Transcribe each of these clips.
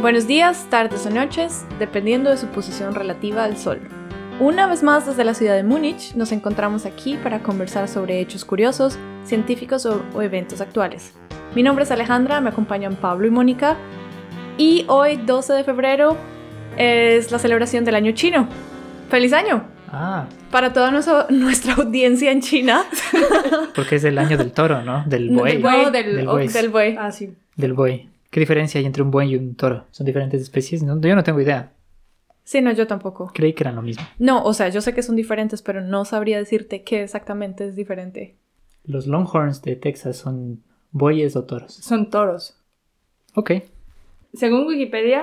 Buenos días, tardes o noches, dependiendo de su posición relativa al Sol. Una vez más desde la ciudad de Múnich nos encontramos aquí para conversar sobre hechos curiosos, científicos o, o eventos actuales. Mi nombre es Alejandra, me acompañan Pablo y Mónica y hoy 12 de febrero es la celebración del año chino. ¡Feliz año! Ah, Para toda nuestra, nuestra audiencia en China. porque es el año del toro, ¿no? Del buey. Del buey, del- Del o- buey. del buey. Ah, sí. Del buey. ¿Qué diferencia hay entre un buey y un toro? ¿Son diferentes especies? No, yo no tengo idea. Sí, no, yo tampoco. Creí que eran lo mismo. No, o sea, yo sé que son diferentes, pero no sabría decirte qué exactamente es diferente. ¿Los Longhorns de Texas son bueyes o toros? Son toros. Ok. Según Wikipedia,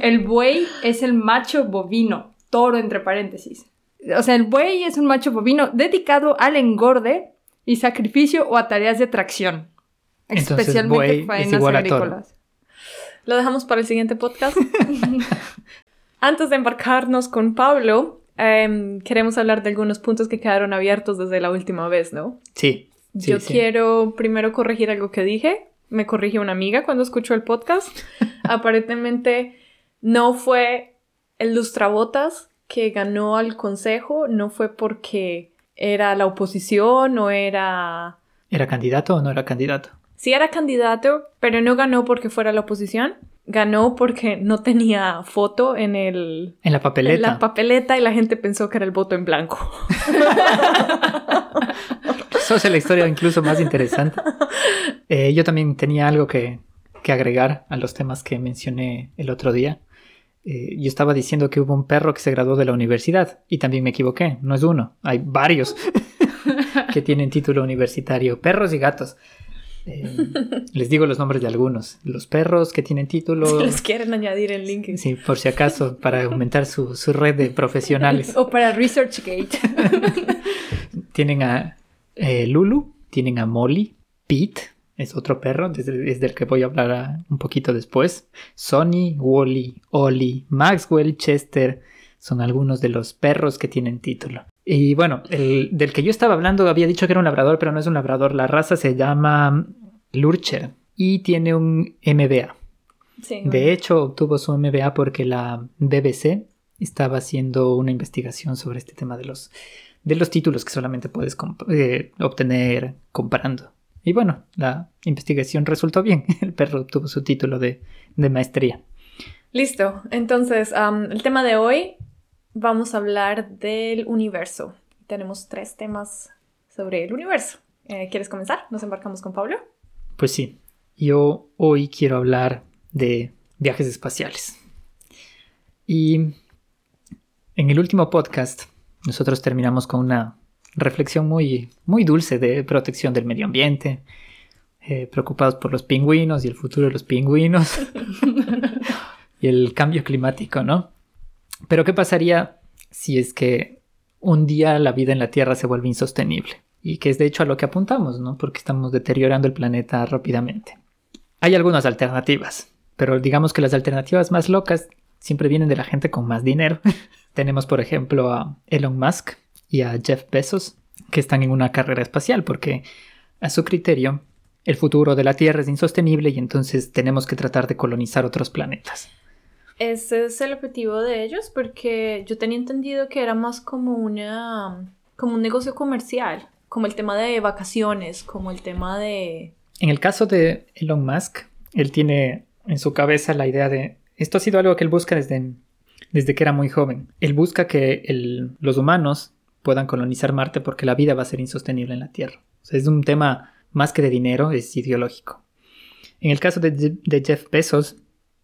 el buey es el macho bovino, toro entre paréntesis. O sea, el buey es un macho bovino dedicado al engorde y sacrificio o a tareas de tracción. Entonces, especialmente faenas agrícolas. Lo dejamos para el siguiente podcast. Antes de embarcarnos con Pablo, em, queremos hablar de algunos puntos que quedaron abiertos desde la última vez, ¿no? Sí. sí, Yo sí. quiero primero corregir algo que dije. Me corrigió una amiga cuando escuchó el podcast. Aparentemente no fue el Lustrabotas que ganó al consejo, no fue porque era la oposición o era... ¿Era candidato o no era candidato? Sí era candidato, pero no ganó porque fuera la oposición. Ganó porque no tenía foto en el... En la en papeleta. la papeleta y la gente pensó que era el voto en blanco. Eso hace la historia incluso más interesante. Eh, yo también tenía algo que, que agregar a los temas que mencioné el otro día. Eh, yo estaba diciendo que hubo un perro que se graduó de la universidad y también me equivoqué. No es uno, hay varios que tienen título universitario, perros y gatos. Eh, les digo los nombres de algunos. Los perros que tienen título, Si les quieren añadir el link. sí, por si acaso, para aumentar su, su red de profesionales. O para ResearchGate. Tienen a eh, Lulu, tienen a Molly, Pete, es otro perro, desde- es del que voy a hablar ah, un poquito después. Sonny, Wally, Ollie, Maxwell, Chester, son algunos de los perros que tienen título. Y bueno, el del que yo estaba hablando había dicho que era un labrador, pero no es un labrador. La raza se llama Lurcher y tiene un MBA. Sí, De hecho, obtuvo su MBA porque la BBC estaba haciendo una investigación sobre este tema de los, de los títulos que solamente puedes comp- eh, obtener comparando. Y bueno, la investigación resultó bien. El perro obtuvo su título de, de maestría. Listo. Entonces, am, el tema de hoy vamos a hablar del universo. Tenemos tres temas sobre el universo. Eh, ¿Quieres comenzar? Nos embarcamos con Pablo. Pues sí, yo hoy quiero hablar de viajes espaciales. Y en el último podcast nosotros terminamos con una reflexión muy, muy dulce de protección del medio ambiente, eh, preocupados por los pingüinos y el futuro de los pingüinos y el cambio climático, ¿no? Pero ¿qué pasaría si es que un día la vida en la Tierra se vuelve insostenible? Y que es de hecho a lo que apuntamos, ¿no? Porque estamos deteriorando el planeta rápidamente. Hay algunas alternativas, pero digamos que las alternativas más locas siempre vienen de la gente con más dinero. Tenemos, por ejemplo, a Elon Musk y a Jeff Bezos, que están en una carrera espacial, porque a su criterio el futuro de la Tierra es insostenible y entonces tenemos que tratar de colonizar otros planetas. Ese es el objetivo de ellos porque yo tenía entendido que era más como una como un negocio comercial, como el tema de vacaciones, como el tema de En el caso de Elon Musk, él tiene en su cabeza la idea de... Esto ha sido algo que él busca desde, desde que era muy joven. Él busca que el- los humanos puedan colonizar Marte porque la vida va a ser insostenible en la Tierra. Es un tema más que de dinero, es ideológico. En el caso de Jeff Bezos,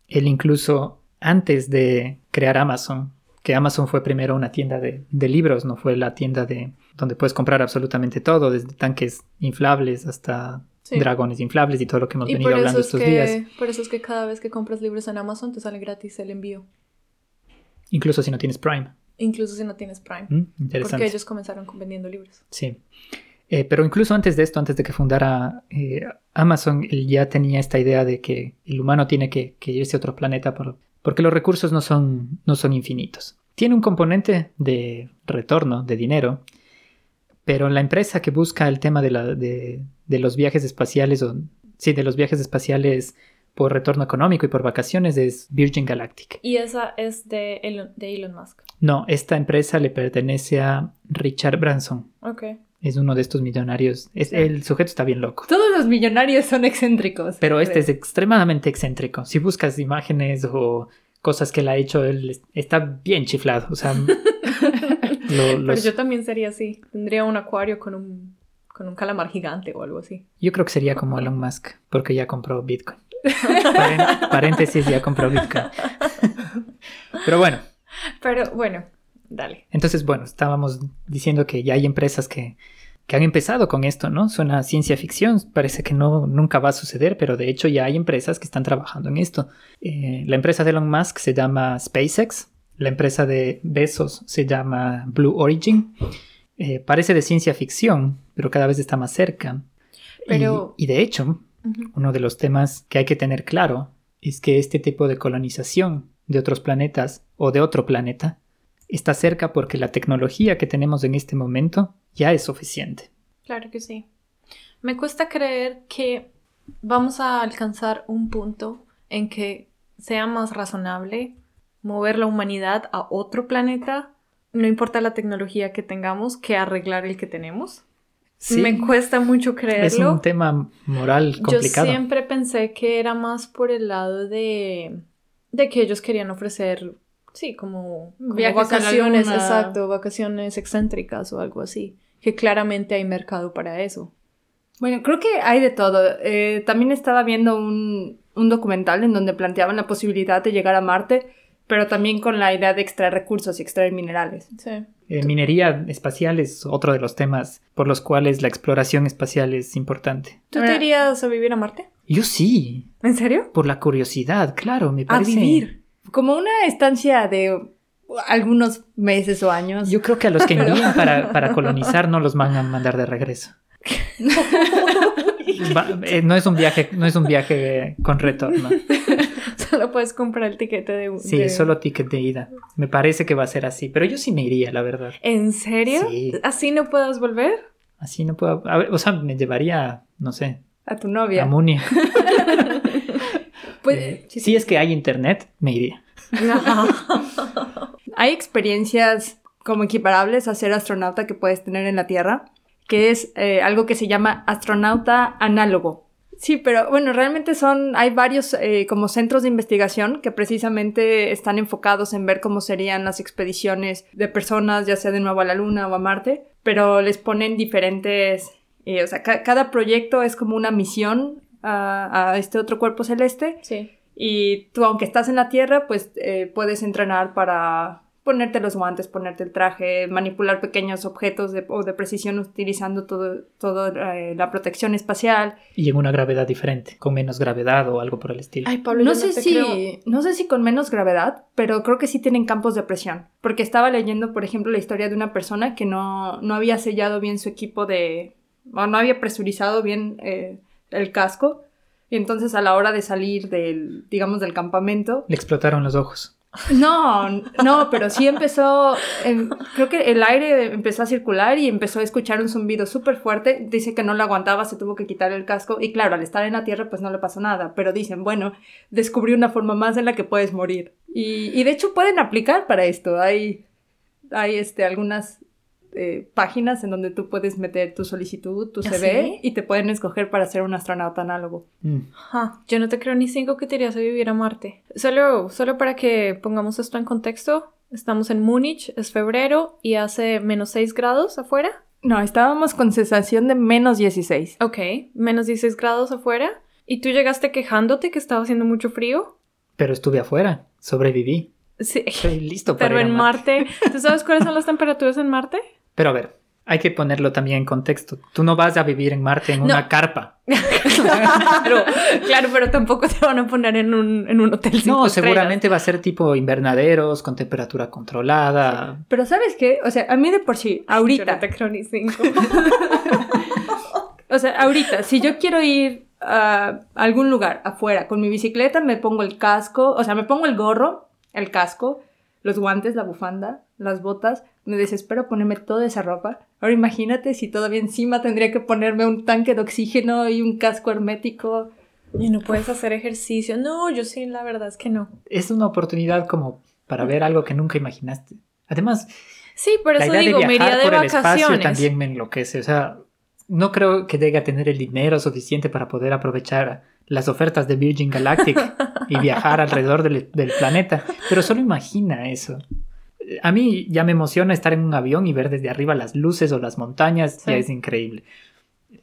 él incluso antes de crear Amazon, que Amazon fue primero una tienda de, de libros, no fue la tienda de donde puedes comprar absolutamente todo, desde tanques inflables hasta Sí. dragones inflables y todo lo que hemos y venido hablando es estos que días. por eso es que cada vez que compras libros en Amazon te sale gratis el envío, Incluso si no tienes Prime. incluso si no tienes Prime, ¿Mm? porque Interesante. ellos comenzaron vendiendo libros. Sí. Eh, pero incluso antes de esto, antes de que fundara eh, Amazon, él ya tenía esta idea de que el humano tiene que, que irse a otro planeta por- porque los recursos no son, no son infinitos. Tiene un componente de retorno, de dinero, pero la empresa que busca el tema de, la- de- de los viajes espaciales, o sí, de los viajes espaciales por retorno económico y por vacaciones es Virgin Galactic. Y esa es de Elon, de Elon Musk. No, esta empresa le pertenece a Richard Branson. Ok. Es uno de estos millonarios. Es. El sujeto está bien loco. Todos los millonarios son excéntricos. Pero este es extremadamente excéntrico. Si buscas imágenes o cosas que él ha hecho, él es- está bien chiflado. O sea, lo- Pero yo también sería así. Tendría un acuario con un, con un calamar gigante o algo así. yo creo que sería como Elon Musk, porque ya compró Bitcoin. Paréntesis, ya compró Bitcoin. Pero bueno, Pero bueno, dale. entonces, bueno, estábamos diciendo que ya hay empresas que, que han empezado con esto, ¿no? Suena a ciencia ficción, parece que no, nunca va a suceder, pero de hecho ya hay empresas que están trabajando en esto. Eh, la empresa de Elon Musk se llama SpaceX, la empresa de Bezos se llama Blue Origin. Eh, parece de ciencia ficción, pero cada vez está más cerca. Y- Pero- y de hecho, uno de los temas que hay que tener claro es que este tipo de colonización de otros planetas o de otro planeta está cerca porque la tecnología que tenemos en este momento ya es suficiente. Claro que sí. Me cuesta creer que vamos a alcanzar un punto en que sea más razonable mover la humanidad a otro planeta, no importa la tecnología que tengamos, que arreglar el que tenemos. Sí, Me cuesta mucho es creerlo. un tema moral complicado. Yo siempre pensé que era más por el lado de, de que ellos querían ofrecer, sí, como, como a vacaciones, exacto, vacaciones excéntricas o algo así. Que claramente hay mercado para eso. Bueno, creo que hay de todo. Eh, también estaba viendo un, un documental en donde planteaban la posibilidad de llegar a Marte, pero también con la idea de extraer recursos y extraer minerales. Sí. Eh, minería espacial es otro de los temas por los cuales la exploración espacial es importante. ¿Tú te irías a vivir a Marte? Yo sí, ¿En serio? por la curiosidad, claro, me A parece. vivir. Como una estancia de algunos meses o años. Yo creo que a los que envían para, para colonizar no los van a mandar de regreso. Va- eh, no es un viaje, no es un viaje con retorno. Solo puedes comprar el tiquete de un. Sí, de- solo ticket de ida. Me parece que va a ser así, pero yo sí me iría, la verdad. ¿En serio? Sí. ¿Así no puedas volver? Así no puedo. a ver, o sea, me llevaría, no sé, A tu a novia. Pues, Eh, si es que hay internet, me iría. Hay experiencias como equiparables a ser astronauta que puedes tener en la Tierra, que es eh, algo que se llama astronauta análogo. Sí, pero bueno, realmente son, hay varios eh, como centros de investigación que precisamente están enfocados en ver cómo serían las expediciones de personas, ya sea de nuevo a la Luna o a Marte, pero les ponen diferentes, eh, o sea, ca- cada proyecto es como una misión a, a este otro cuerpo celeste Sí. y tú, aunque estás en la Tierra, pues eh, puedes entrenar para ponerte los guantes, ponerte el traje, manipular pequeños objetos de, o de precisión utilizando todo, todo eh, la protección espacial. Y en una gravedad diferente, con menos gravedad o algo por el estilo. Ay, Pablo, No yo sé, te si, creo. no sé si con menos gravedad, pero creo que sí tienen campos de presión. Porque estaba leyendo, por ejemplo, la historia de una persona que no, no había sellado bien su equipo de... o no había presurizado bien eh, el casco. Y entonces a la hora de salir del, digamos, del campamento, Le explotaron los ojos. No, no, pero sí empezó, em, creo que el aire empezó a circular y empezó a escuchar un zumbido súper fuerte. Dice que no lo aguantaba, se tuvo que quitar el casco y claro, al estar en la tierra pues no le pasó nada, pero dicen, bueno, descubrí una forma más en la que puedes morir. Y, y de hecho pueden aplicar para esto. Hay, hay este, algunas eh, páginas en donde tú puedes meter tu solicitud, tu ¿Ah, CV sí? y te pueden escoger para ser un astronauta análogo. Mm. Ajá, Yo no te creo ni cinco que te irías a vivir a Marte. Solo, solo para que pongamos esto en contexto, estamos en Múnich, es febrero y hace menos 6 grados afuera. No, estábamos con sensación de menos 16. Ok, menos 16 grados afuera. ¿Y tú llegaste quejándote que estaba haciendo mucho frío? Pero estuve afuera, sobreviví. Sí. Estoy listo para Pero ir a en Marte, ¿tú sabes cuáles son las temperaturas en Marte? Pero a ver, hay que ponerlo también en contexto. Tú no vas a vivir en Marte en una carpa. claro, claro, pero tampoco te van a poner en un, en un hotel No, estrellas. seguramente va a ser tipo invernaderos, con temperatura controlada. Pero ¿sabes qué? O sea, a mí de por sí, Yo ahorita, no te creo ni cinco. o sea, ahorita, si yo quiero ir a algún lugar afuera con mi bicicleta, me pongo el casco, o sea, me pongo el gorro, el casco, los guantes, la bufanda, las botas, me desespero ponerme toda esa ropa. Ahora imagínate si todavía encima tendría que ponerme un tanque de oxígeno y un casco hermético. Y no puedes hacer ejercicio. No, yo sí, la verdad es que no. Es una oportunidad como para ver algo que nunca imaginaste. Además, Sí, por la eso idea digo, de me iría viajar de por el espacio también me enloquece. O sea, no creo que llegue a tener el dinero suficiente para poder aprovechar las ofertas de Virgin Galactic y viajar alrededor del, del planeta. Pero solo imagina eso. A mí ya me emociona estar en un avión y ver desde arriba las luces o las montañas. Sí. Ya es increíble.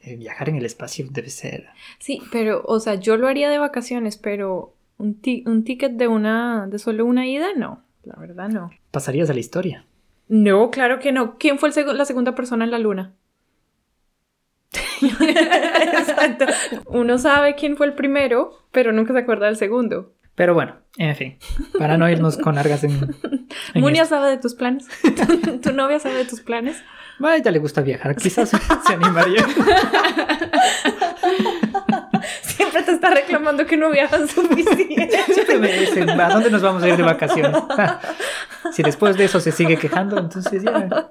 Eh, Viajar en el espacio debe ser. Sí, pero, o sea, yo lo haría de vacaciones, pero un, ti- un ticket de una, de solo una ida, no. La verdad, no. Pasarías a la historia. No, claro que no. ¿Quién fue seg- la segunda persona en la luna? Exacto. Uno sabe quién fue el primero, pero nunca se acuerda del segundo. Pero bueno, en fin, para no irnos con largas en. en Munia esto. sabe de tus planes. ¿Tu novia sabe de tus planes? A ella le gusta viajar, quizás se animaría. Siempre te está reclamando que no viajas suficiente. Siempre me dicen, ¿a dónde nos vamos a ir de vacaciones? si después de eso se sigue quejando, entonces ya.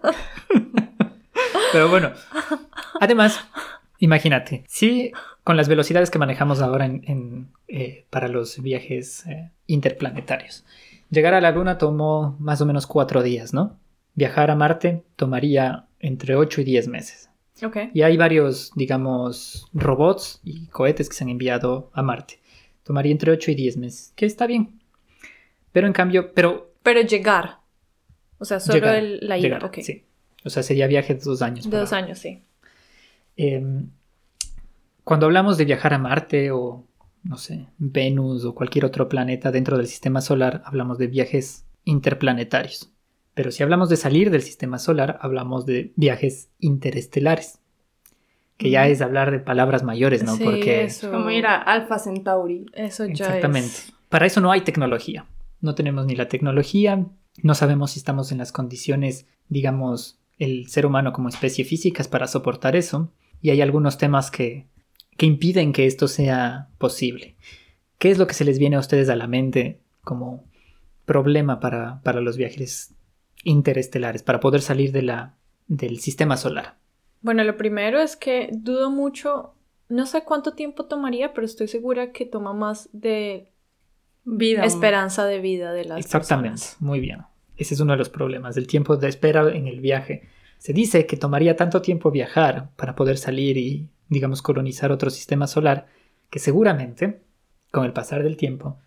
Pero bueno, además, imagínate, si con las velocidades que manejamos ahora en, en, eh, para los viajes eh, interplanetarios, llegar a la Luna tomó más o menos cuatro días, ¿no? Viajar a Marte tomaría entre 8 y 10 meses. Ok. Y hay varios, digamos, robots y cohetes que se han enviado a Marte. Tomaría entre 8 y 10 meses, que está bien. Pero en cambio, pero... Pero llegar. O sea, solo llegar, el- la ida. llegar, ok. sí. O sea, sería viaje de dos años. De dos años, sí. Eh, cuando hablamos de viajar a Marte o, no sé, Venus o cualquier otro planeta dentro del sistema solar, hablamos de viajes interplanetarios. Pero si hablamos de salir del sistema solar, hablamos de viajes interestelares. Que ya es hablar de palabras mayores, ¿no? Sí, Porque eso, Como ir a Alpha Centauri. Eso ya Exactamente. es. Para eso no hay tecnología. No tenemos ni la tecnología, no sabemos si estamos en las condiciones, digamos, el ser humano como especie físicas para soportar eso. Y hay algunos temas que, que impiden que esto sea posible. ¿Qué es lo que se les viene a ustedes a la mente como problema para, para los viajes interestelares, para poder salir de la, del sistema solar? Bueno, lo primero es que dudo mucho, no sé cuánto tiempo tomaría, pero estoy segura que toma más de Vida. esperanza de vida de las Exactamente, personas. muy bien. Ese es uno de los problemas, el tiempo de espera en el viaje. Se dice que tomaría tanto tiempo viajar para poder salir y, digamos, colonizar otro sistema solar, que seguramente, con el pasar del tiempo,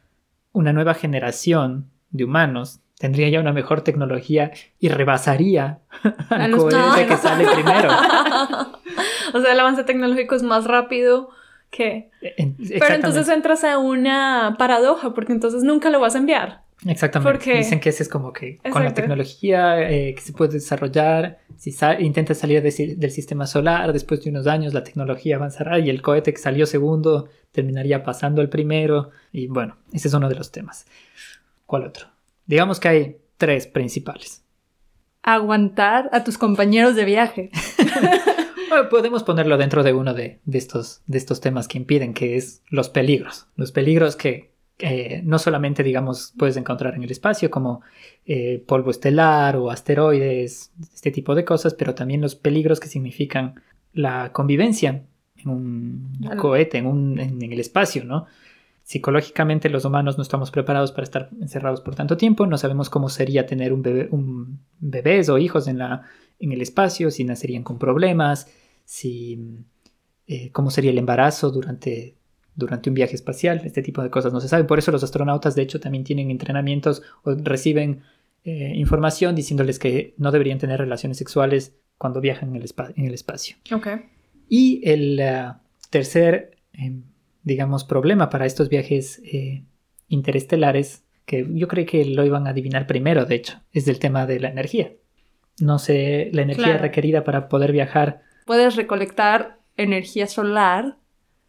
una nueva generación de humanos tendría ya una mejor tecnología y rebasaría al cohete que sale primero. o sea, el avance tecnológico es más rápido que... Pero entonces entras a una paradoja, porque entonces nunca lo vas a enviar. Exactamente. Porque- Dicen que ese es como que con la tecnología eh, que se puede desarrollar, si sa- intentas salir de del sistema solar, después de unos años la tecnología avanzará y el cohete que salió segundo terminaría pasando al primero. Y bueno, ese es uno de los temas. ¿Cuál otro? Digamos que hay tres principales. Aguantar a tus compañeros de viaje. Bueno, podemos ponerlo dentro de uno de, de estos, de estos temas que impiden, que es los peligros. Los peligros que eh, no solamente, digamos, puedes encontrar en el espacio, como eh, polvo estelar o asteroides, este tipo de cosas, pero también los peligros que significan la convivencia en un cohete, en, un, en, en el espacio, ¿no? Psicológicamente los humanos no estamos preparados para estar encerrados por tanto tiempo, no sabemos cómo sería tener un, bebé, un bebés o hijos en, la, en el espacio, si nacerían con problemas, si, eh, cómo sería el embarazo durante, durante un viaje espacial, este tipo de cosas no se sabe. Por eso los astronautas de hecho también tienen entrenamientos o reciben eh, información diciéndoles que no deberían tener relaciones sexuales cuando viajan en el, espa- en el espacio. Y el uh, tercer, eh, digamos, problema para estos viajes eh, interestelares, que yo creo que lo iban a adivinar primero, de hecho, es del tema de la energía. No sé, la energía Claro. requerida para poder viajar. Puedes recolectar energía solar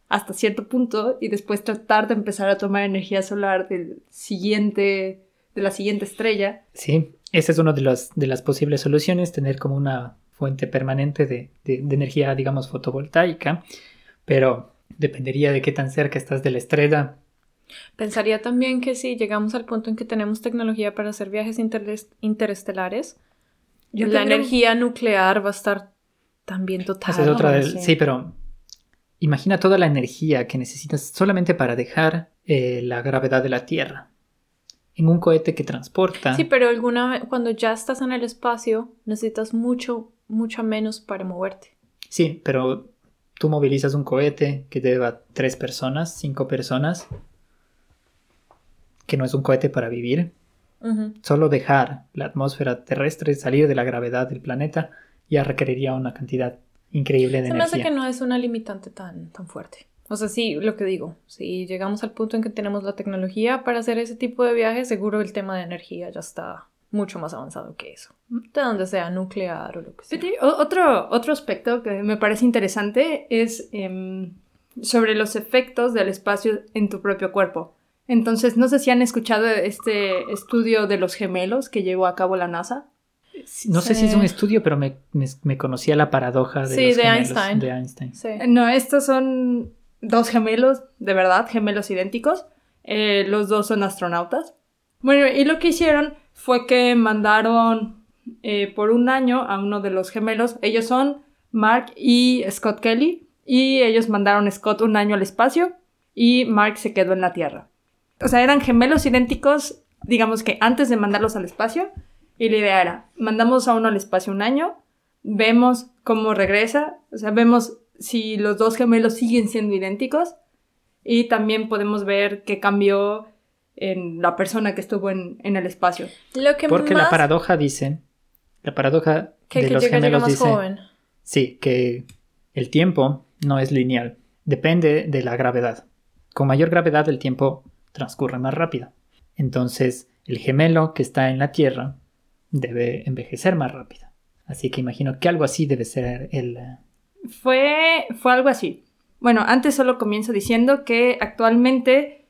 hasta cierto punto y después tratar de empezar a tomar energía solar del siguiente, de la siguiente estrella. Sí, esa es una de, las de las posibles soluciones, tener como una fuente permanente de, de- de energía, digamos, fotovoltaica, pero dependería de qué tan cerca estás de la estrella. Pensaría también que si llegamos al punto en que tenemos tecnología para hacer viajes interes- interestelares, la tendría- energía nuclear va a estar también total. Esa es otra del- sí. sí, pero imagina toda la energía que necesitas solamente para dejar eh, la gravedad de la Tierra. En un cohete que transporta. Sí, pero alguna cuando ya estás en el espacio, necesitas mucho, mucho menos para moverte. Sí, pero tú movilizas un cohete que lleva tres personas, cinco personas, que no es un cohete para vivir. Solo dejar la atmósfera terrestre, salir de la gravedad del planeta, ya requeriría una cantidad increíble de Se me hace energía. que no es una limitante tan, tan fuerte. O sea, sí, lo que digo, si llegamos al punto en que tenemos la tecnología para hacer ese tipo de viajes, seguro el tema de energía ya está mucho más avanzado que eso. De donde sea, nuclear o lo que sea. Otro, otro aspecto que me parece interesante es em, sobre los efectos del espacio en tu propio cuerpo. Entonces, no sé si han escuchado este estudio de los gemelos que llevó a cabo la NASA. Sí, No sé si es un estudio, pero me, me- me conocía la paradoja de, Sí, los de gemelos, Einstein. de Einstein. Sí. No, estos son dos gemelos, de verdad, gemelos idénticos. Eh, los dos son astronautas. Bueno, y lo que hicieron fue que mandaron eh, por un año a uno de los gemelos. Ellos son Mark y Scott Kelly. Y ellos mandaron a Scott un año al espacio y Mark se quedó en la Tierra. O sea, eran gemelos idénticos, digamos que antes de mandarlos al espacio. Y la idea era, mandamos a uno al espacio un año, vemos cómo regresa, o sea, vemos si los dos gemelos siguen siendo idénticos y también podemos ver qué cambió en la persona que estuvo en, en el espacio. Lo que Porque más... la paradoja dice, la paradoja que, de que los llega, gemelos más dice, joven. sí, que el tiempo no es lineal, depende de la gravedad. Con mayor gravedad el tiempo transcurre más rápido. Entonces, el gemelo que está en la Tierra debe envejecer más rápido. Así que imagino que algo así debe ser el... eh, Fue, fue algo así. Bueno, antes solo comienzo diciendo que actualmente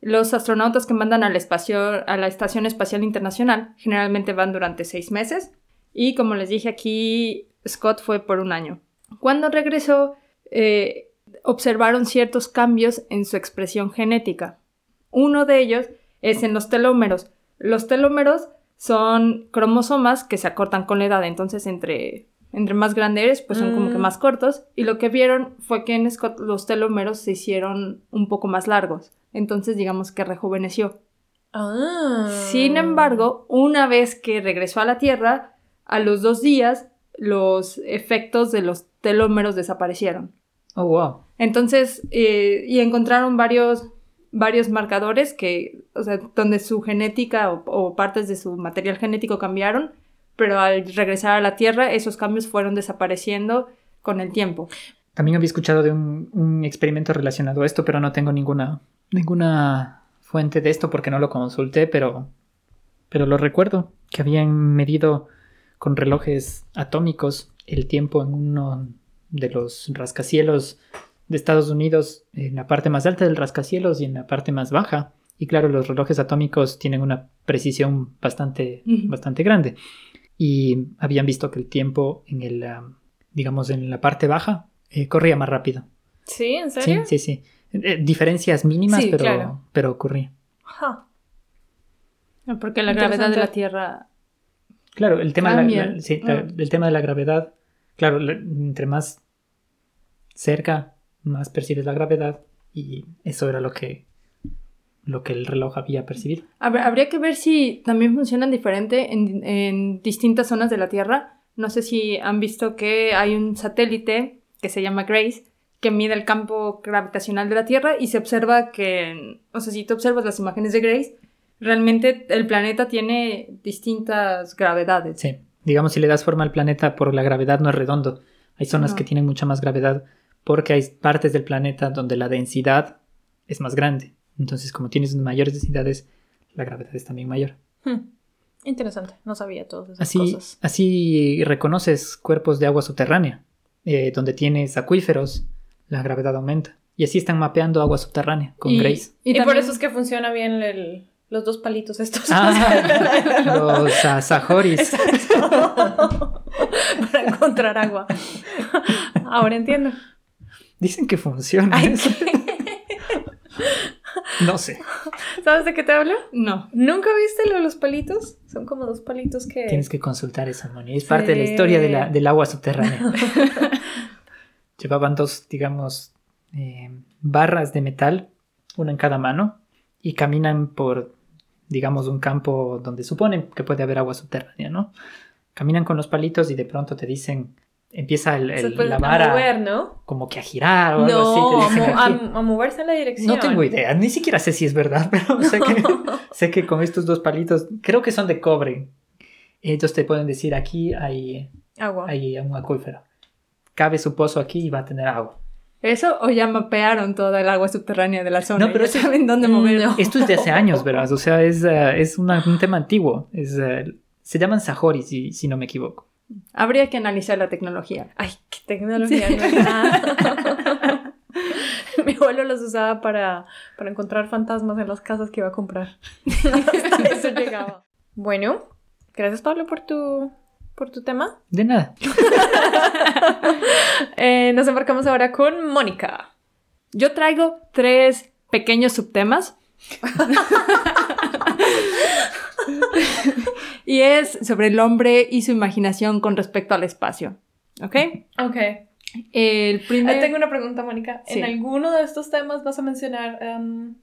los astronautas que mandan al espacio, a la Estación Espacial Internacional generalmente van durante seis meses y como les dije aquí, Scott fue por un año. Cuando regresó, eh, observaron ciertos cambios en su expresión genética. Uno de ellos es en los telómeros. Los telómeros son cromosomas que se acortan con la edad, entonces entre, entre más grande eres, pues son como que Mm. más cortos. Y lo que vieron fue que en Scott los telómeros se hicieron un poco más largos. Entonces digamos que rejuveneció. Ah. Sin embargo, una vez que regresó a la Tierra, a los dos días los efectos de los telómeros desaparecieron. Oh, wow. Entonces, eh, y encontraron varios, varios marcadores que, o sea, donde su genética o, partes de su material genético cambiaron, pero al regresar a la Tierra, esos cambios fueron desapareciendo con el tiempo. También había escuchado de un, un experimento relacionado a esto, pero no tengo ninguna, ninguna fuente de esto porque no lo consulté, pero, pero lo recuerdo, que habían medido con relojes atómicos el tiempo en uno de los rascacielos de Estados Unidos, en la parte más alta del rascacielos y en la parte más baja. Y claro, los relojes atómicos tienen una precisión bastante, Ujú. bastante grande. Y habían visto que el tiempo en el, ah, digamos, en la parte baja eh, corría más rápido. ¿Sí? ¿En Sí, serio? sí, sí. Eh, diferencias mínimas, Sí, pero, claro. pero ocurría. Ja. Porque la gravedad de la. Tierra... Claro, el tema, de la- la- sí, la- Mm. el tema de la gravedad, claro, la- entre más cerca, más percibes la gravedad y eso era lo que, lo que el reloj había percibido. Habr- Habría que ver si también funcionan diferente en, en distintas zonas de la Tierra. No sé si han visto que hay un satélite que se llama GRACE que mide el campo gravitacional de la Tierra y se observa que, o sea, si tú observas las imágenes de GRACE, realmente el planeta tiene distintas gravedades. Sí, digamos, si le das forma al planeta por la gravedad no es redondo. Hay zonas No. que tienen mucha más gravedad porque hay partes del planeta donde la densidad es más grande. Entonces, como tienes mayores densidades, la gravedad es también mayor. Hmm. Interesante. No sabía todas esas Así, cosas. así reconoces cuerpos de agua subterránea, eh, donde tienes acuíferos, la gravedad aumenta. Y así están mapeando agua subterránea con Y- Grace. Y, por también- eso es que funciona bien el- los dos palitos estos. Ah, los Sajoris. Para encontrar agua. Ahora entiendo. Dicen que funciona. Ay, eso. No sé. ¿Sabes de qué te hablo? No. ¿Nunca viste lo de los palitos? Son como dos palitos que... Tienes que consultar esa Moni. Es Sí. parte de la historia de la- del agua subterránea. Llevaban dos, digamos, eh, barras de metal, una en cada mano, y caminan por, digamos, un campo donde suponen que puede haber agua subterránea, ¿no? Caminan con los palitos y de pronto te dicen, empieza el, el- Se la vara mover, ¿no? como que a girar o algo No, a, así. te dicen mo- aquí. a- a moverse en la dirección. No tengo idea, ni siquiera sé si es verdad, pero sé, que, sé que con estos dos palitos, creo que son de cobre. Ellos te pueden decir aquí hay, Agua. hay un acuífero. Cabe su pozo aquí y va a tener agua. ¿Eso o ya mapearon toda el agua subterránea de la zona? No, pero eso- saben dónde Mm, mover. no. Esto es de hace años, ¿verdad? O sea, es, eh, es una- un tema antiguo. Es, eh, se llaman sajoris, si, si no me equivoco. Habría que analizar la tecnología. Ay, qué tecnología, no es nada. Mi abuelo los usaba para, para encontrar fantasmas en las casas que iba a comprar. Hasta eso llegaba. Bueno, gracias Pablo por tu, por tu tema. De nada. Eh, nos embarcamos ahora con Mónica. Yo traigo tres pequeños subtemas. y es sobre el hombre y su imaginación con respecto al espacio. ¿Ok? Ok. El primer... tengo una pregunta, Mónica. Sí. ¿En alguno de estos temas vas a mencionar em,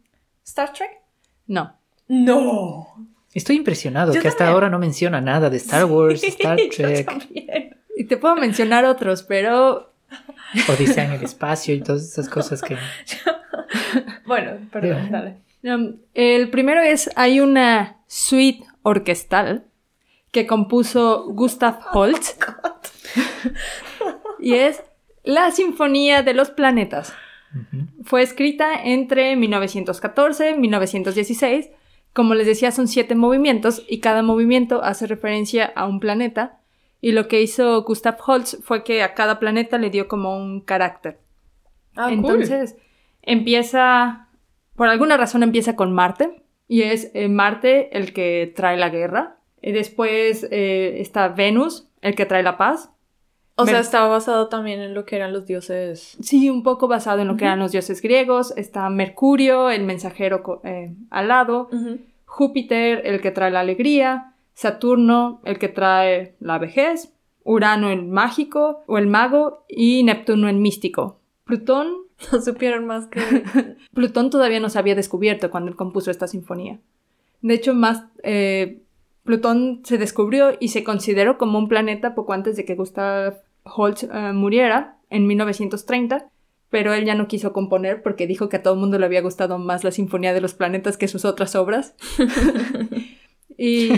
Star Trek? No. No. Estoy impresionado Yo que hasta ahora no menciona nada de Star Wars, Star Trek. Y te puedo mencionar otros, pero Odisea en el espacio y todas esas cosas que... Bueno, perdón, dale. Um, el primero es, hay una suite orquestal que compuso Gustav Holst y es La Sinfonía de los Planetas. Fue escrita entre 1914 y 1916. Como les decía, son siete movimientos y cada movimiento hace referencia a un planeta. Y lo que hizo Gustav Holst fue que a cada planeta le dio como un carácter. Ah, Entonces, empieza, por alguna razón empieza con Marte, y es eh, Marte el que trae la guerra. Y después eh, está Venus, el que trae la paz. O sea, Mer- estaba basado también en lo que eran los dioses. Sí, un poco basado en lo que eran los dioses griegos. Está Mercurio, el mensajero eh, al lado. Júpiter, el que trae la alegría. Saturno, el que trae la vejez. Urano, el mágico o el mago. Y Neptuno, el místico. Plutón No supieron más que. Plutón todavía no se había descubierto cuando él compuso esta sinfonía. De hecho, más eh, Plutón se descubrió y se consideró como un planeta poco antes de que Gustav Holst eh, muriera en 1930, pero él ya no quiso componer porque dijo que a todo el mundo le había gustado más la Sinfonía de los Planetas que sus otras obras. y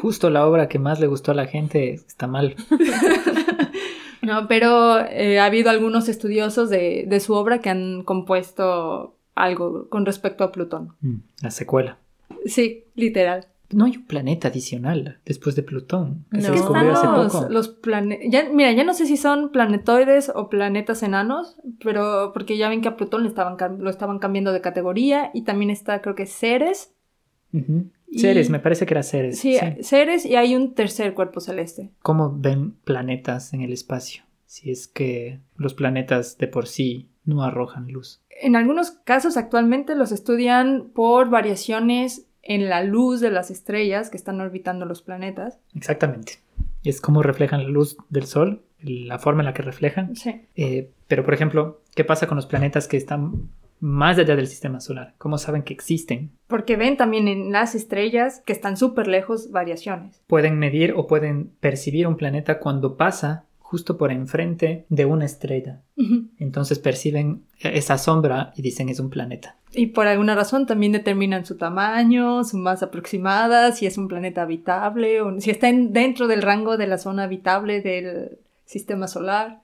Justo la obra que más le gustó a la gente está mal. No, pero eh, ha habido algunos estudiosos de, de su obra que han compuesto algo con respecto a Plutón. Mm, La secuela. Sí, literal. No hay un planeta adicional después de Plutón que se No. descubrió hace poco. los plane- ya, mira, ya no sé si son planetoides o planetas enanos, pero porque ya ven que a Plutón le estaban, lo estaban cambiando de categoría y también está, creo que Ceres. Y- Ceres, me parece que era Ceres. Sí, sí. Ceres y hay un tercer cuerpo celeste. ¿Cómo ven planetas en el espacio? Si es que los planetas de por sí no arrojan luz. En algunos casos actualmente los estudian por variaciones en la luz de las estrellas que están orbitando los planetas. Exactamente. Es como reflejan la luz del Sol, la forma en la que reflejan. Sí. Eh, pero, por ejemplo, ¿qué pasa con los planetas que están más allá del sistema solar? ¿Cómo saben que existen? Porque ven también en las estrellas que están súper lejos variaciones. Pueden medir o pueden percibir un planeta cuando pasa justo por enfrente de una estrella. Entonces perciben esa sombra y dicen es un planeta. Y por alguna razón también determinan su tamaño, su masa aproximada, si es un planeta habitable o si está en- dentro del rango de la zona habitable del sistema solar.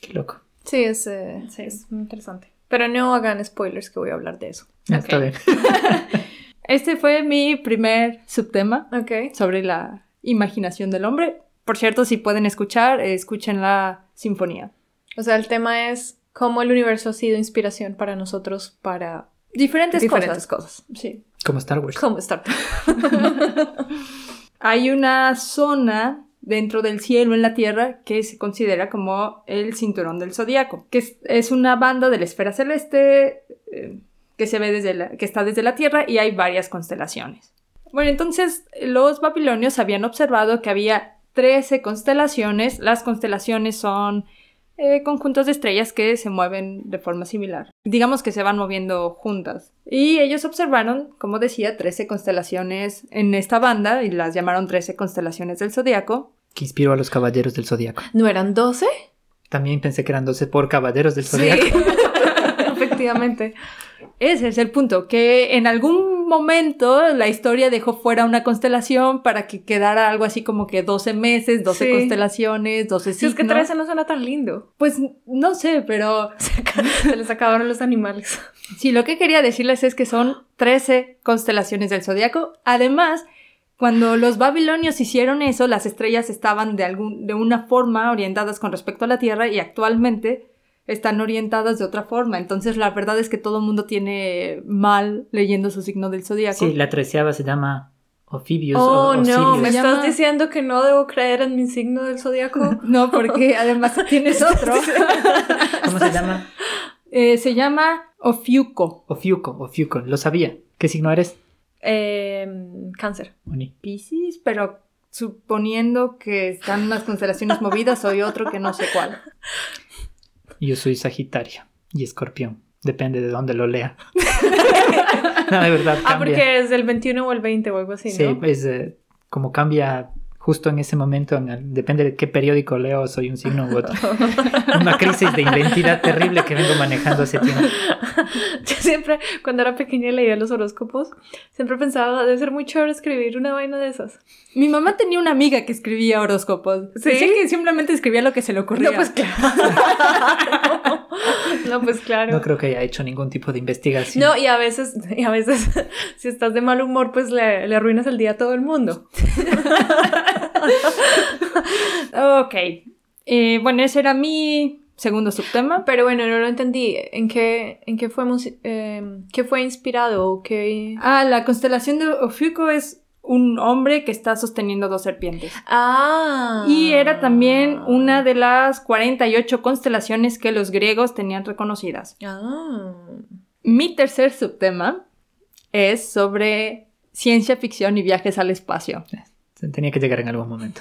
Qué loco. Sí, es, eh, Sí. es muy interesante. Pero no hagan spoilers que voy a hablar de eso. Está bien. Este fue mi primer subtema sobre la imaginación del hombre. Por cierto, si pueden escuchar, eh, escuchen la sinfonía. O sea, el tema es cómo el universo ha sido inspiración para nosotros para Diferentes, diferentes cosas. cosas. Sí. Como Star Wars. Como Star Trek. Hay una zona dentro del cielo en la Tierra que se considera como el cinturón del zodiaco, que es, una banda de la esfera celeste eh, que se ve desde que está desde la Tierra y hay varias constelaciones. Bueno, entonces los babilonios habían observado que había 13 constelaciones. Las constelaciones son eh, conjuntos de estrellas que se mueven de forma similar. Digamos que se van moviendo juntas. Y ellos observaron, como decía, 13 constelaciones en esta banda y las llamaron 13 constelaciones del zodiaco. Que inspiró a los caballeros del zodiaco. ¿No eran 12? También pensé que eran 12 por caballeros del zodiaco. Sí. Efectivamente. Ese es el punto, que en algún momento la historia dejó fuera una constelación para que quedara algo así como que 12 meses, 12 Sí. constelaciones, 12 Si signos. es que 13 no suena tan lindo. Pues no sé, pero Se les acabaron los animales. sí, lo que quería decirles es que son 13 constelaciones del zodiaco. Además, cuando los babilonios hicieron eso, las estrellas estaban de, algún, de una forma orientadas con respecto a la Tierra y actualmente están orientadas de otra forma. Entonces, la verdad es que todo el mundo tiene mal leyendo su signo del zodiaco. Sí, la treceava se llama Ophibius Oh, o no, me estás diciendo que no debo creer en mi signo del zodiaco. No, porque además tienes otro. ¿Cómo se llama? Eh, se llama Ofiuco. Ofiuco, Ofiuco, lo sabía. ¿Qué signo eres? Eh, cáncer. Piscis, pero suponiendo que están las constelaciones movidas, soy otro que no sé cuál. Yo soy Sagitario y Escorpión. Depende de dónde lo lea. no, de verdad cambia. Ah, porque es del 21 o el 20 o algo así, Sí, ¿no? es eh, como cambia justo en ese momento. en el- depende de qué periódico leo, soy un signo u otro. Una crisis de identidad terrible que vengo manejando hace tiempo. Yo siempre, cuando era pequeña y leía los horóscopos, siempre pensaba, debe ser muy chévere escribir una vaina de esas. Mi mamá tenía una amiga que escribía horóscopos. ¿Sí? Decía que simplemente escribía lo que se le ocurría. No, pues claro. no, pues claro. No creo que haya hecho ningún tipo de investigación. No, y a veces, y a veces, si estás de mal humor, pues le, le arruinas el día a todo el mundo. Ok. Eh, bueno, ese era mi segundo subtema. Pero bueno, no lo entendí. ¿En qué, en qué, fue, eh, qué fue inspirado? ¿Qué... Ah, la constelación de Ofiuco es un hombre que está sosteniendo dos serpientes. Ah. Y era también una de las 48 constelaciones que los griegos tenían reconocidas. Ah. Mi tercer subtema es sobre ciencia ficción y viajes al espacio. Tenía que llegar en algún momento.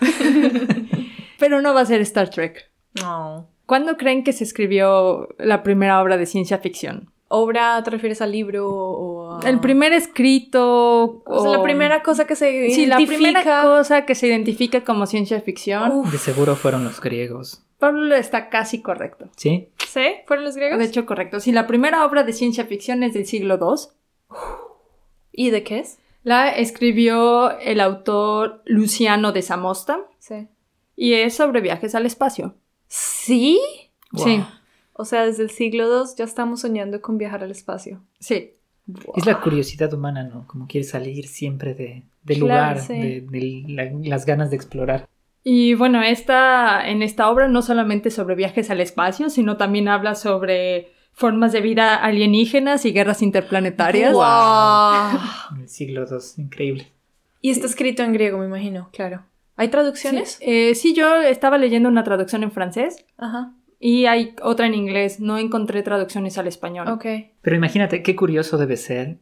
Pero no va a ser Star Trek. No. ¿Cuándo creen que se escribió la primera obra de ciencia ficción? ¿Obra te refieres al libro o a... El primer escrito. O sea, la primera cosa que se Sí, la identifica... primera cosa que se identifica como ciencia ficción. Uf. De seguro fueron los griegos. Pablo está casi correcto. ¿Sí? ¿Sí? ¿Fueron los griegos? De hecho, correcto. Sí, la primera obra de ciencia ficción es del siglo II. ¿Y de qué es? La escribió el autor Luciano de Samosta Sí. y es sobre viajes al espacio. ¿Sí? Sí, Wow. O sea, desde el siglo II ya estamos soñando con viajar al espacio. sí. Es la curiosidad humana, ¿no? Como quiere salir siempre de, del Claro, lugar, sí. de, de la- las ganas de explorar. Y bueno, esta, en esta obra no solamente sobre viajes al espacio, sino también habla sobre formas de vida alienígenas y guerras interplanetarias. ¡Wow! En el siglo II, increíble. Y está escrito en griego, me imagino, claro. ¿Hay traducciones? Sí, eh, sí, yo estaba leyendo una traducción en francés Ajá. Y hay otra en inglés. No encontré traducciones al español. Ok. Pero imagínate qué curioso debe ser.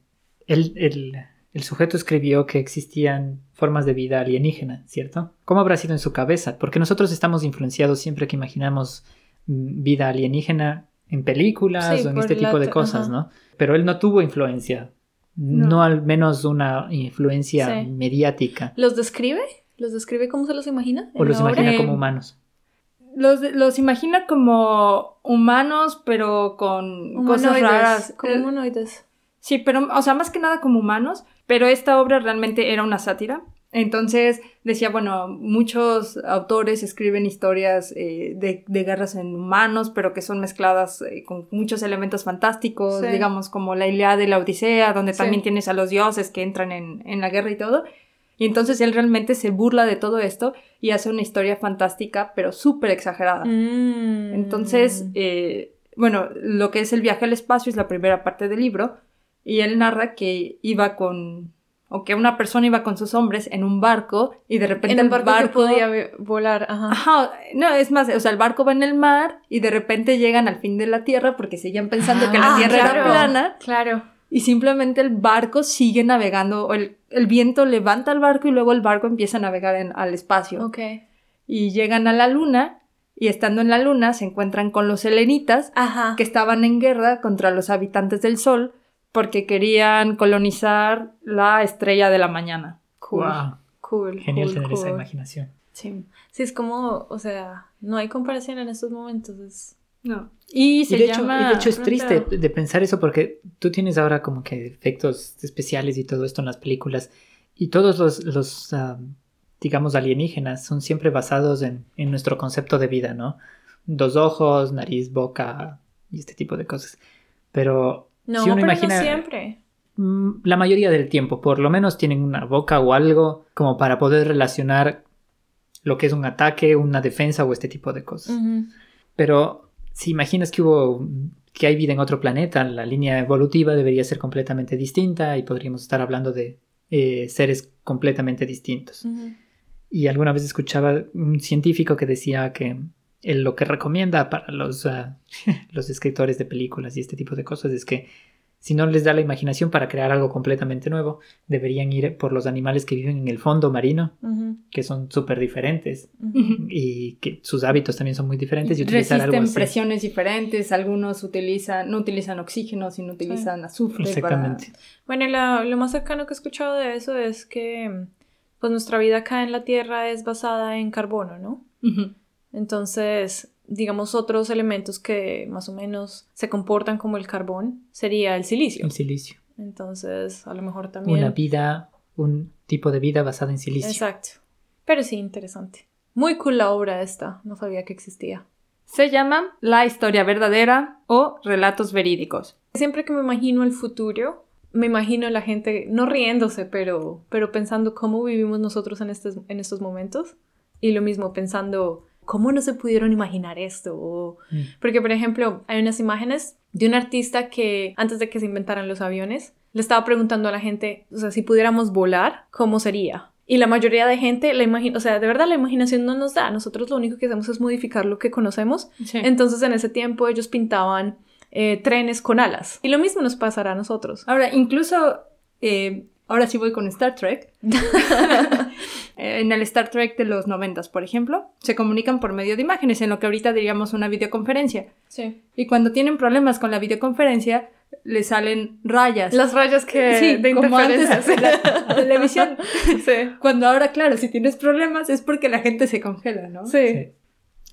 El, el- el sujeto escribió que existían formas de vida alienígena, ¿cierto? ¿Cómo habrá sido en su cabeza? Porque nosotros estamos influenciados siempre que imaginamos mm, vida alienígena en películas Sí, o en este tipo de cosas. ¿no? Pero él no tuvo influencia. No, No. al menos una influencia Sí. mediática. ¿Los describe? ¿Los describe cómo se los imagina? O los obra? imagina Eh, como humanos. Los, los imagina como humanos, pero con cosas raras. Como humanoides. Sí, pero, o sea, más que nada como humanos, pero esta obra realmente era una sátira. Entonces decía, bueno, muchos autores escriben historias eh, de, de guerras en humanos, pero que son mezcladas eh, con muchos elementos fantásticos, Sí. digamos, como la Ilíada y la Odisea, donde Sí. también tienes a los dioses que entran en, en la guerra y todo. Y entonces él realmente se burla de todo esto y hace una historia fantástica, pero súper exagerada. Mm. Entonces, eh, bueno, lo que es el viaje al espacio es la primera parte del libro y él narra que iba con, o que una persona iba con sus hombres en un barco y de repente en el barco, que podía volar. Ajá. Ajá, no, es más, o sea, el barco va en el mar y de repente llegan al fin de la Tierra porque seguían pensando que la Ah, Tierra claro. era plana Claro. y simplemente el barco sigue navegando, o el, el viento levanta el barco y luego el barco empieza a navegar en- al espacio Ok. y llegan a la luna y estando en la luna se encuentran con los selenitas Ajá. que estaban en guerra contra los habitantes del Sol porque querían colonizar la estrella de la mañana. Cool. Wow. Cool. Genial cool, tener esa imaginación. Sí. Sí, es como, o sea, no hay comparación en estos momentos. Es... No. Y se Y de, hecho, llama... y de hecho es Pronto. triste de pensar eso porque tú tienes ahora como que efectos especiales y todo esto en las películas y todos los, los ah, digamos, alienígenas son siempre basados en, en nuestro concepto de vida, ¿no? Dos ojos, nariz, boca y este tipo de cosas. Pero No, si uno pero imagina... no siempre. Mm, La mayoría del tiempo, por lo menos tienen una boca o algo como para poder relacionar lo que es un ataque, una defensa o este tipo de cosas. Ujú. Pero si imaginas que hubo que hay vida en otro planeta, la línea evolutiva debería ser completamente distinta y podríamos estar hablando de eh, seres completamente distintos. Y alguna vez escuchaba un científico que decía que él lo que recomienda para los, ah, los escritores de películas y este tipo de cosas es que si no les da la imaginación para crear algo completamente nuevo, deberían ir por los animales que viven en el fondo marino, que son súper diferentes y que sus hábitos también son muy diferentes y utilizar algo Resisten así. presiones diferentes, algunos utilizan, no utilizan oxígeno, sino utilizan azufre. para- Exactamente. Bueno, y la- lo más cercano que he escuchado de eso es que pues nuestra vida acá en la Tierra es basada en carbono, ¿no? Entonces, digamos, otros elementos que más o menos se comportan como el carbón sería el silicio. El silicio. Entonces, a lo mejor también... Una vida, un tipo de vida basada en silicio. Exacto. Pero sí, interesante. Muy cool la obra esta. No sabía que existía. Se llama La historia verdadera o relatos verídicos. Siempre que me imagino el futuro, me imagino a la gente no riéndose, pero, pero pensando cómo vivimos nosotros en estos, en estos momentos. Y lo mismo pensando, ¿cómo no se pudieron imaginar esto? O- Mm. porque, por ejemplo, hay unas imágenes de un artista que antes de que se inventaran los aviones, le estaba preguntando a la gente, o sea, si pudiéramos volar, ¿cómo sería? Y la mayoría de gente, la imagina, o sea, de verdad la imaginación no nos da. Nosotros lo único que hacemos es modificar lo que conocemos entonces en ese tiempo ellos pintaban eh, trenes con alas. Y lo mismo nos pasará a nosotros. Ahora, incluso, eh, ahora sí voy con Star Trek. Eh, en el Star Trek de los noventas, por ejemplo, se comunican por medio de imágenes, en lo que ahorita diríamos una videoconferencia. Sí. Y cuando tienen problemas con la videoconferencia, les salen rayas. Las rayas que Sí, de como antes la televisión. sí. Cuando ahora, claro, si tienes problemas es porque la gente se congela, ¿no? Sí. Sí.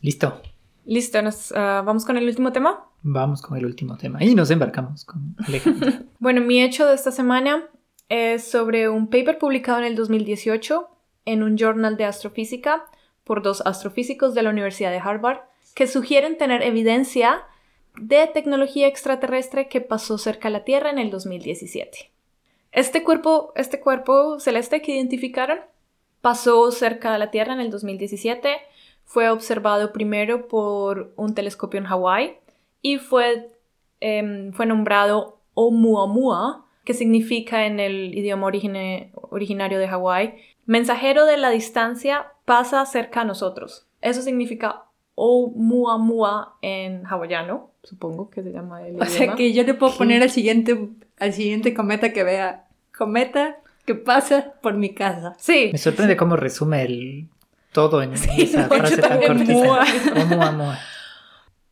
Listo. Listo, nos, ah, vamos con el último tema. Vamos con el último tema. Y nos embarcamos con Alejandro. Bueno, mi hecho de esta semana es sobre un paper publicado en el 2018 en un journal de astrofísica por dos astrofísicos de la Universidad de Harvard que sugieren tener evidencia de tecnología extraterrestre que pasó cerca de la Tierra en el 2017. Este cuerpo, este cuerpo celeste que identificaron pasó cerca de la Tierra en el 2017, fue observado primero por un telescopio en Hawái y fue, em, fue nombrado Oumuamua, que significa en el idioma origine- originario de Hawái, mensajero de la distancia pasa cerca a nosotros. Eso significa Oumuamua en hawaiano, supongo que se llama el O sea que yo le puedo poner al siguiente, al siguiente cometa que vea, cometa que pasa por mi casa. Sí, Me sorprende cómo resume el todo en esa no, frase tan cortita. mua.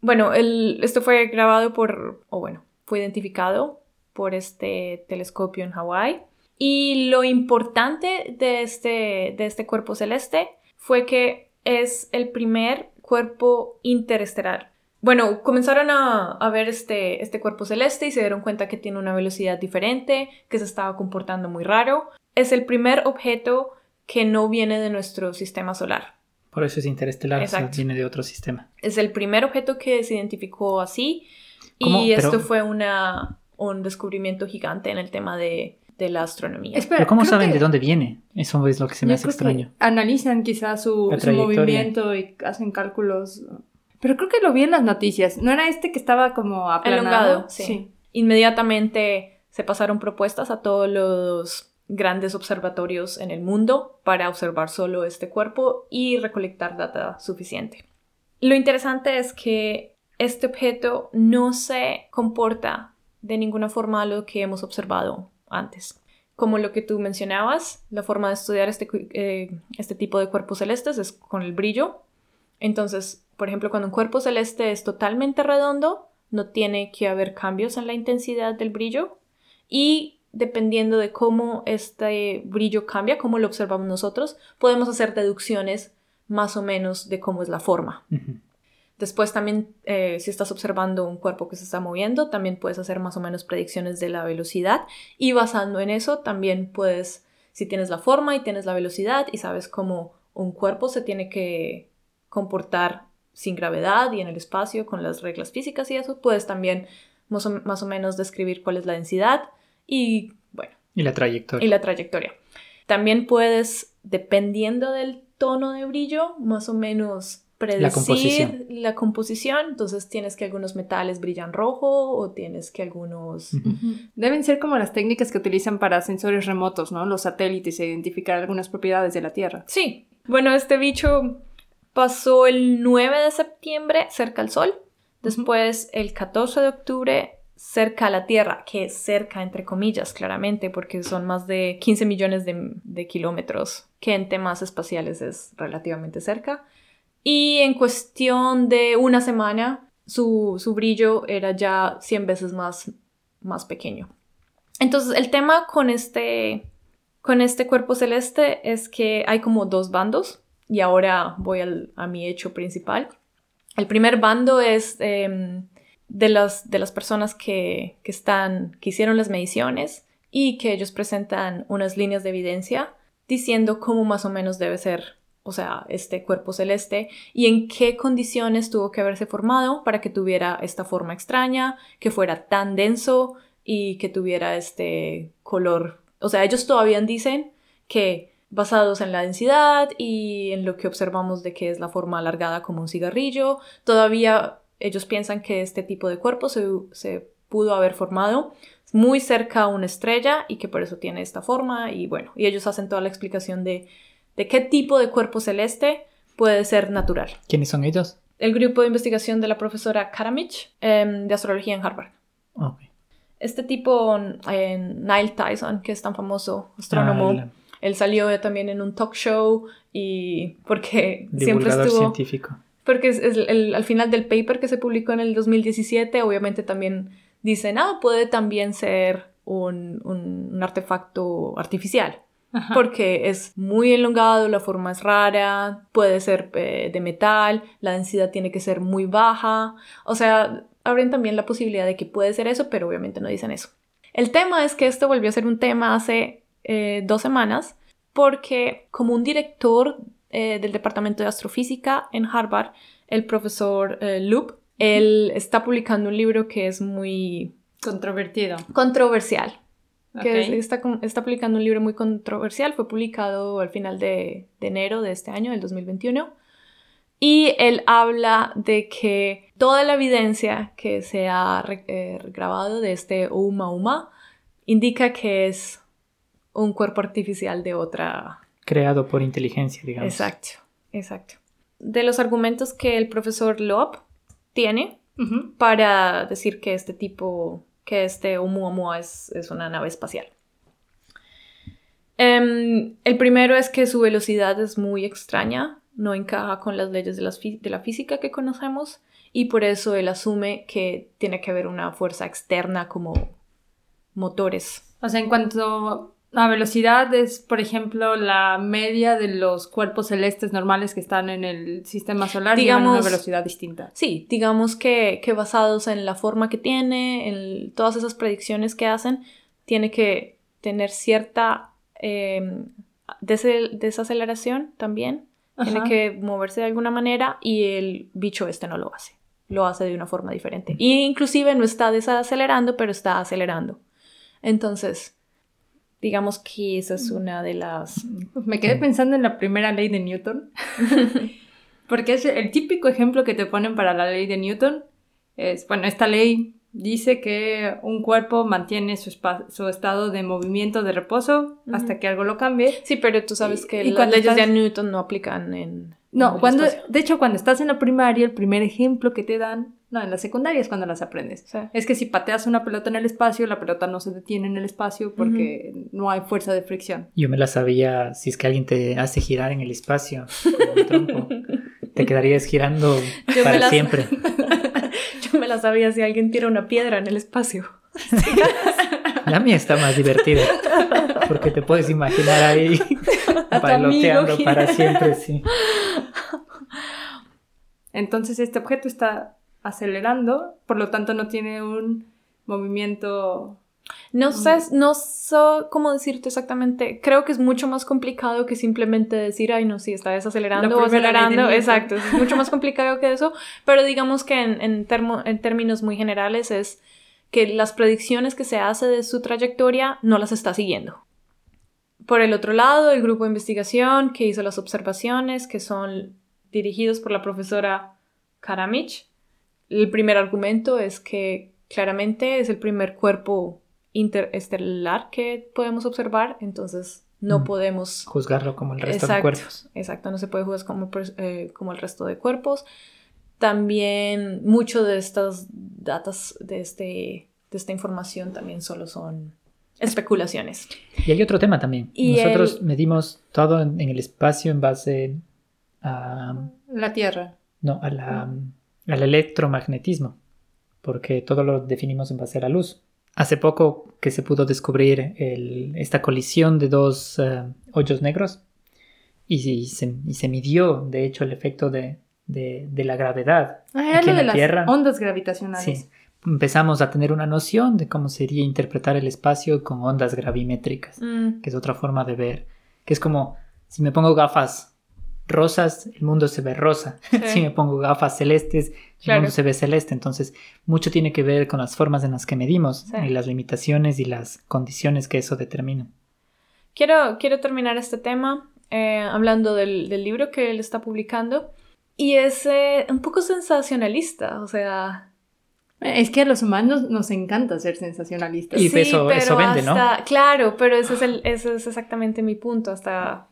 Bueno, el- esto fue grabado por, o bueno, fue identificado por este telescopio en Hawái. Y lo importante de este, de este cuerpo celeste fue que es el primer cuerpo interestelar. Bueno, comenzaron a, a ver este, este cuerpo celeste y se dieron cuenta que tiene una velocidad diferente, que se estaba comportando muy raro. Es el primer objeto que no viene de nuestro sistema solar. Por eso es interestelar, o sea, viene de otro sistema. Es el primer objeto que se identificó así ¿Cómo? y Pero- esto fue una, un descubrimiento gigante en el tema de, de la astronomía. Espera, Pero ¿cómo saben que- de dónde viene? Eso es lo que se me yo hace extraño. Analizan quizás su, su movimiento y hacen cálculos. Pero creo que lo vi en las noticias. ¿No era este que estaba como aplanado? Elongado, sí. Inmediatamente se pasaron propuestas a todos los grandes observatorios en el mundo para observar solo este cuerpo y recolectar data suficiente. Lo interesante es que este objeto no se comporta de ninguna forma a lo que hemos observado antes. Como lo que tú mencionabas, la forma de estudiar este, eh, este tipo de cuerpos celestes es con el brillo. Entonces, por ejemplo, cuando un cuerpo celeste es totalmente redondo, no tiene que haber cambios en la intensidad del brillo y dependiendo de cómo este brillo cambia, cómo lo observamos nosotros, podemos hacer deducciones más o menos de cómo es la forma. Después también, eh, si estás observando un cuerpo que se está moviendo, también puedes hacer más o menos predicciones de la velocidad y basando en eso también puedes, si tienes la forma y tienes la velocidad y sabes cómo un cuerpo se tiene que comportar sin gravedad y en el espacio con las reglas físicas y eso, puedes también más o, menos describir cuál es la densidad y bueno. Y la trayectoria. Y la trayectoria. También puedes, dependiendo del tono de brillo, más o menos predecir la composición. la composición. Entonces tienes que algunos metales brillan rojo o tienes que algunos... Deben ser como las técnicas que utilizan para sensores remotos, ¿no? Los satélites e identificar algunas propiedades de la Tierra. Sí. Bueno, este bicho pasó el 9 de septiembre cerca al Sol. Después, el 14 de octubre, cerca a la Tierra, que es cerca, entre comillas, claramente, porque son más de 15 millones de, kilómetros, que en temas espaciales es relativamente cerca. Y en cuestión de una semana, su, brillo era ya 100 veces más, más pequeño. Entonces, el tema con este, con este cuerpo celeste es que hay como dos bandos y ahora voy a mi hecho principal. El primer bando es em, de, las, de las personas que, que, están, que hicieron las mediciones y que ellos presentan unas líneas de evidencia diciendo cómo más o menos debe ser, o sea, este cuerpo celeste y en qué condiciones tuvo que haberse formado para que tuviera esta forma extraña, que fuera tan denso y que tuviera este color. O sea, ellos todavía dicen que basados en la densidad y en lo que observamos de que es la forma alargada como un cigarrillo. Todavía ellos piensan que este tipo de cuerpo se, pudo haber formado muy cerca a una estrella y que por eso tiene esta forma y bueno, y ellos hacen toda la explicación de, de qué tipo de cuerpo celeste puede ser natural. ¿Quiénes son ellos? El grupo de investigación de la profesora Karamich em, de astrología en Harvard. Este tipo, eh, Neil Tyson, que es tan famoso astrónomo, ah, él salió también en un talk show y porque siempre estuvo... científico. Porque es, el, al final del paper que se publicó en el 2017, obviamente también dicen, ah, puede también ser un, un, artefacto artificial. Porque es muy elongado, la forma es rara, puede ser eh, de metal, la densidad tiene que ser muy baja. O sea, abren también la posibilidad de que puede ser eso, pero obviamente no dicen eso. El tema es que esto volvió a ser un tema hace eh, dos semanas porque como un director eh, del Departamento de Astrofísica en Harvard, el profesor eh, Loop, él está publicando un libro que es muy... Controvertido. Controversial. Que está, está, publicando un libro muy controversial, fue publicado al final de, enero de este año, del 2021. Y él habla de que toda la evidencia que se ha grabado de este Uma indica que es un cuerpo artificial de otra... Creado por inteligencia, digamos. Exacto, exacto. De los argumentos que el profesor Loeb tiene para decir que este tipo, que este Oumuamua es, es una nave espacial. Em, el primero es que su velocidad es muy extraña, no encaja con las leyes de, de, la física que conocemos y por eso él asume que tiene que haber una fuerza externa como motores. O sea, en cuanto la velocidad es, por ejemplo, la media de los cuerpos celestes normales que están en el sistema solar digamos, una velocidad distinta. Sí, digamos que, basados en la forma que tiene, en todas esas predicciones que hacen, tiene que tener cierta em, desaceleración también. Tiene que moverse de alguna manera y el bicho este no lo hace. Lo hace de una forma diferente. Y inclusive no está desacelerando, pero está acelerando. Entonces, Digamos que esa es una de las... Me quedé pensando en la primera ley de Newton, porque es el típico ejemplo que te ponen para la ley de Newton. Es, bueno, esta ley dice que un cuerpo mantiene su, su estado de movimiento de reposo hasta que algo lo cambie. Sí, pero tú sabes que las leyes de Newton no aplican en... No, cuando, de hecho, cuando estás en la primaria, el primer ejemplo que te dan no, en la secundaria es cuando las aprendes. Es que si pateas una pelota en el espacio, la pelota no se detiene en el espacio porque no hay fuerza de fricción. Yo me la sabía si es que alguien te hace girar en el espacio. Como un trompo. te quedarías girando Yo para siempre. Yo me la sabía si alguien tira una piedra en el espacio. La mía está más divertida. Porque te puedes imaginar ahí bailoteando para siempre, sí. Entonces este objeto está acelerando, por lo tanto no tiene un movimiento... No sé, no sé cómo decirte exactamente. Creo que es mucho más complicado que simplemente decir, ay, no, sí, está desacelerando o acelerando. Exacto, es mucho más complicado que eso. Pero digamos que en, en termo- en términos muy generales es que las predicciones que se hace de su trayectoria no las está siguiendo. Por el otro lado, el grupo de investigación que hizo las observaciones, que son dirigidos por la profesora Karamich, el primer argumento es que claramente es el primer cuerpo interestelar que podemos observar, entonces no Mm. podemos... Juzgarlo como el resto de cuerpos. exacto, no se puede juzgar como, eh, como el resto de cuerpos. También mucho de estas datas, de, este, de esta información también solo son especulaciones. Y hay otro tema también. Y Nosotros el- medimos todo en, en el espacio en base a, La Tierra. no, a la, al electromagnetismo, porque todo lo definimos en base a la luz. Hace poco que se pudo descubrir el- esta colisión de dos eh, hoyos negros y, y se, y se midió, de hecho, el efecto de, de- de la gravedad. Ah, Aquí lo en de la las Tierra. ondas gravitacionales. Sí. Empezamos a tener una noción de cómo sería interpretar el espacio con ondas gravimétricas Mm, que es otra forma de ver, que es como si me pongo gafas rosas, el mundo se ve rosa, Sí. si me pongo gafas celestes, el Claro. mundo se ve celeste, entonces mucho tiene que ver con las formas en las que medimos Sí. y las limitaciones y las condiciones que eso determina. Quiero, quiero terminar este tema eh, hablando del, del libro que él está publicando. Y es eh, un poco sensacionalista, o sea... Es que a los humanos nos encanta ser sensacionalistas. Y eso- eso vende, ¿no? hasta- Claro, pero ese es, el, ese es exactamente mi punto, hasta,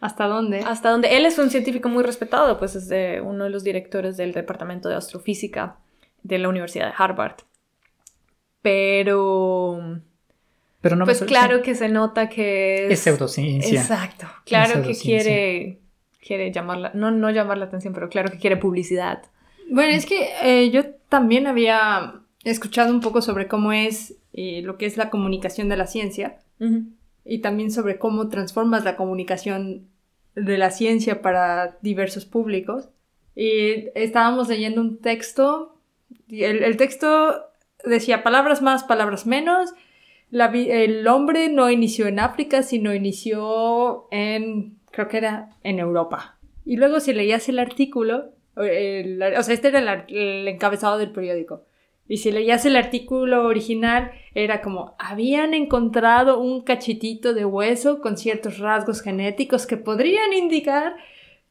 ¿Hasta dónde? hasta donde... Él es un científico muy respetado, pues es de uno de los directores del Departamento de Astrofísica de la Universidad de Harvard. Pero... Pero no pues claro que se nota que es pseudociencia. Exacto. Claro que quiere, quiere llamar la, no, no llamar la atención, pero claro que quiere publicidad. Bueno, es que eh, yo también había escuchado un poco sobre cómo es eh, lo que es la comunicación de la ciencia y también sobre cómo transformas la comunicación de la ciencia para diversos públicos. Y estábamos leyendo un texto, el, el texto decía palabras más, palabras menos. La el hombre no inició en África, sino inició en, creo que era en Europa. Y luego si leías el artículo, el- o sea, este era el encabezado del periódico. Y si leías el artículo original, era como, habían encontrado un cachitito de hueso con ciertos rasgos genéticos que podrían indicar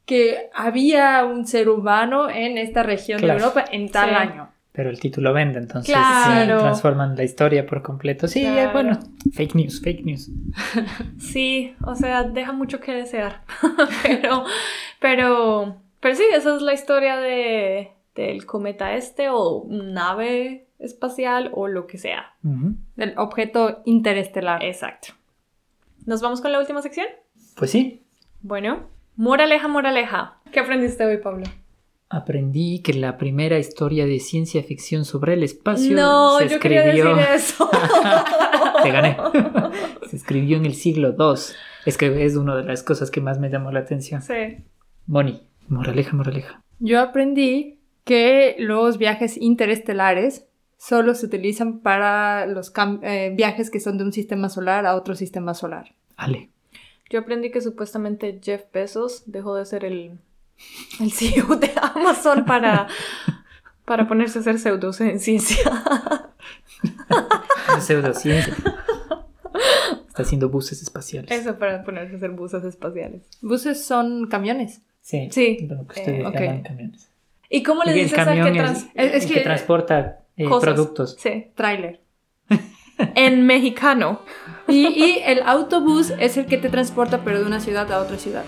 que había un ser humano en esta región Claro. de Europa en tal Sí. año. Pero el título vende, entonces Claro. sí, transforman la historia por completo. Sí, Claro. eh, bueno, fake news, fake news. Sí, o sea, deja mucho que desear. pero, pero, pero sí, esa es la historia de, del cometa este o nave espacial o lo que sea. Del objeto interestelar. Exacto. ¿Nos vamos con la última sección? Pues sí, Bueno, moraleja, moraleja. ¿Qué aprendiste hoy, Pablo? aprendí que la primera historia de ciencia ficción sobre el espacio no, se yo quería escribió... decir eso. Te gané. Se escribió en el siglo II. Es que es una de las cosas que más me llamó la atención. sí. Moni, moraleja, moraleja. Yo aprendí que los viajes interestelares solo se utilizan para los eh, viajes que son de un sistema solar a otro sistema solar. Ale. Yo aprendí que supuestamente Jeff Bezos dejó de ser el, el CEO de Amazon para, para ponerse a hacer pseudociencia. Pseudociencia. Está haciendo buses espaciales. Eso para ponerse a hacer buses espaciales. Buses son camiones. Sí. Sí. Lo que ustedes Eh, camiones. ¿Y cómo le Y el dices al camión que es, trans... Es- es el que- que transporta eh, cosas? productos. Sí. Trailer. En mexicano. Y, y el autobús es el que te transporta pero de una ciudad a otra ciudad.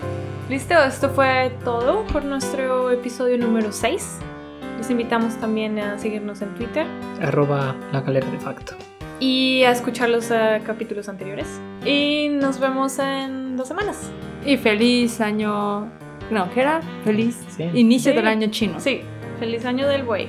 Listo, esto fue todo por nuestro episodio número 6. Los invitamos también a seguirnos en Twitter Arroba la galera de facto. y a escuchar los eh, capítulos anteriores. Y nos vemos en dos semanas. Y feliz año No, ¿qué era? Feliz Sí. inicio Sí. del año chino. Sí, feliz año del buey.